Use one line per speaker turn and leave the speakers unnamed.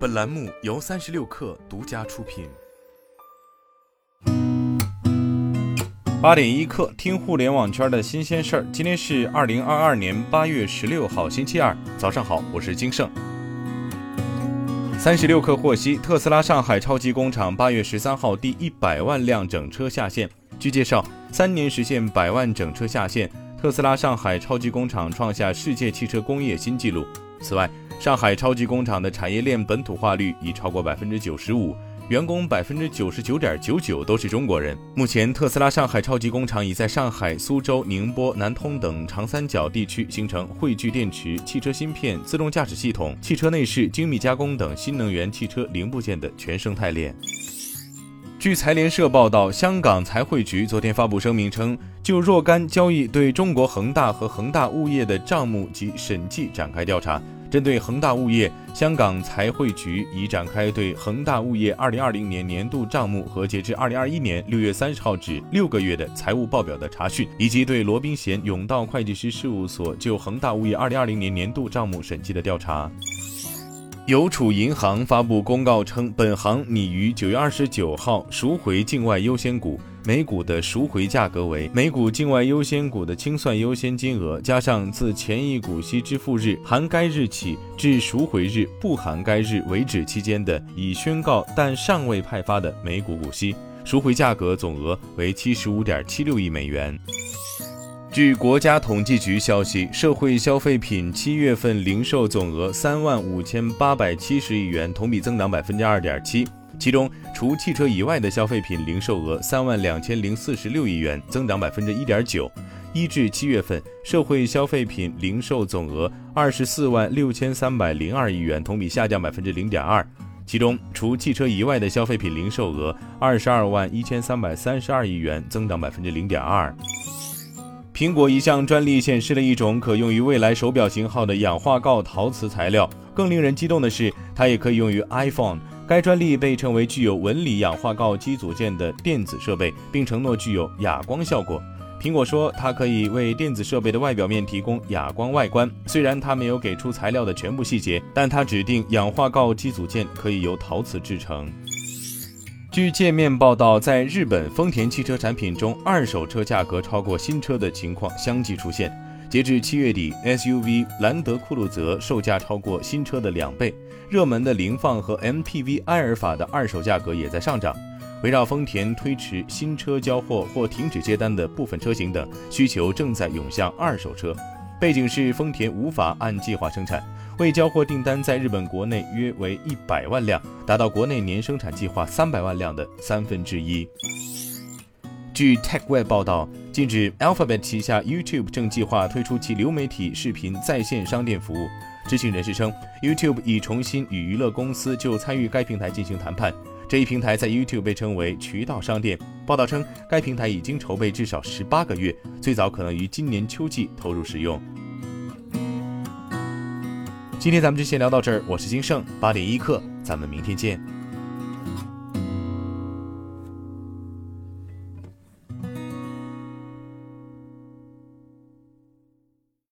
本栏目由三十六氪独家出品。
八点一刻，听互联网圈的新鲜事儿。今天是二零二二年八月十六号，星期二，早上好，我是金盛。三十六氪获悉，特斯拉上海超级工厂八月十三号第一百万辆整车下线。据介绍，三年实现百万整车下线，特斯拉上海超级工厂创下世界汽车工业新纪录。此外，上海超级工厂的产业链本土化率已超过百分之九十五，员工百分之九十九点九九都是中国人。目前，特斯拉上海超级工厂已在上海、苏州、宁波、南通等长三角地区形成汇聚电池、汽车芯片、自动驾驶系统、汽车内饰精密加工等新能源汽车零部件的全生态链。据财联社报道，香港财汇局昨天发布声明称，就若干交易对中国恒大和恒大物业的账目及审计展开调查。针对恒大物业，香港财会局已展开对恒大物业2020年年度账目和截至2021年6月30号止六个月的财务报表的查询，以及对罗宾贤永道会计师事务所就恒大物业2020年年度账目审计的调查。邮储银行发布公告称，本行拟于九月二十九号赎回境外优先股，每股的赎回价格为每股境外优先股的清算优先金额加上自前一股息支付日含该日起至赎回日不含该日为止期间的已宣告但尚未派发的每股股息，赎回价格总额为七十五点七六亿美元。据国家统计局消息，社会消费品七月份零售总额三万五千八百七十亿元，同比增长百分之二点七。其中，除汽车以外的消费品零售额三万两千零四十六亿元，增长百分之一点九。一至七月份，社会消费品零售总额二十四万六千三百零二亿元，同比下降百分之零点二。其中，除汽车以外的消费品零售额二十二万一千三百三十二亿元，增长百分之零点二。苹果一项专利显示了一种可用于未来手表型号的氧化锆陶瓷材料。更令人激动的是，它也可以用于 iPhone。该专利被称为具有纹理氧化锆基组件的电子设备，并承诺具有哑光效果。苹果说，它可以为电子设备的外表面提供哑光外观。虽然它没有给出材料的全部细节，但它指定氧化锆基组件可以由陶瓷制成。据界面报道，在日本，丰田汽车产品中，二手车价格超过新车的情况相继出现。截至七月底，SUV 兰德酷路泽售价超过新车的两倍，热门的凌放和 MPV 埃尔法的二手价格也在上涨。围绕丰田推迟新车交货或停止接单的部分车型等，需求正在涌向二手车。背景是丰田无法按计划生产。未交货订单在日本国内约为一百万辆，达到国内年生产计划三百万辆的三分之一。据 TechWeb 报道，近日 Alphabet 旗下 YouTube 正计划推出其流媒体视频在线商店服务。知情人士称，YouTube 已重新与娱乐公司就参与该平台进行谈判。这一平台在 YouTube 被称为渠道商店。报道称，该平台已经筹备至少十八个月，最早可能于今年秋季投入使用。今天咱们就先聊到这儿，我是金盛八点一刻，咱们明天见。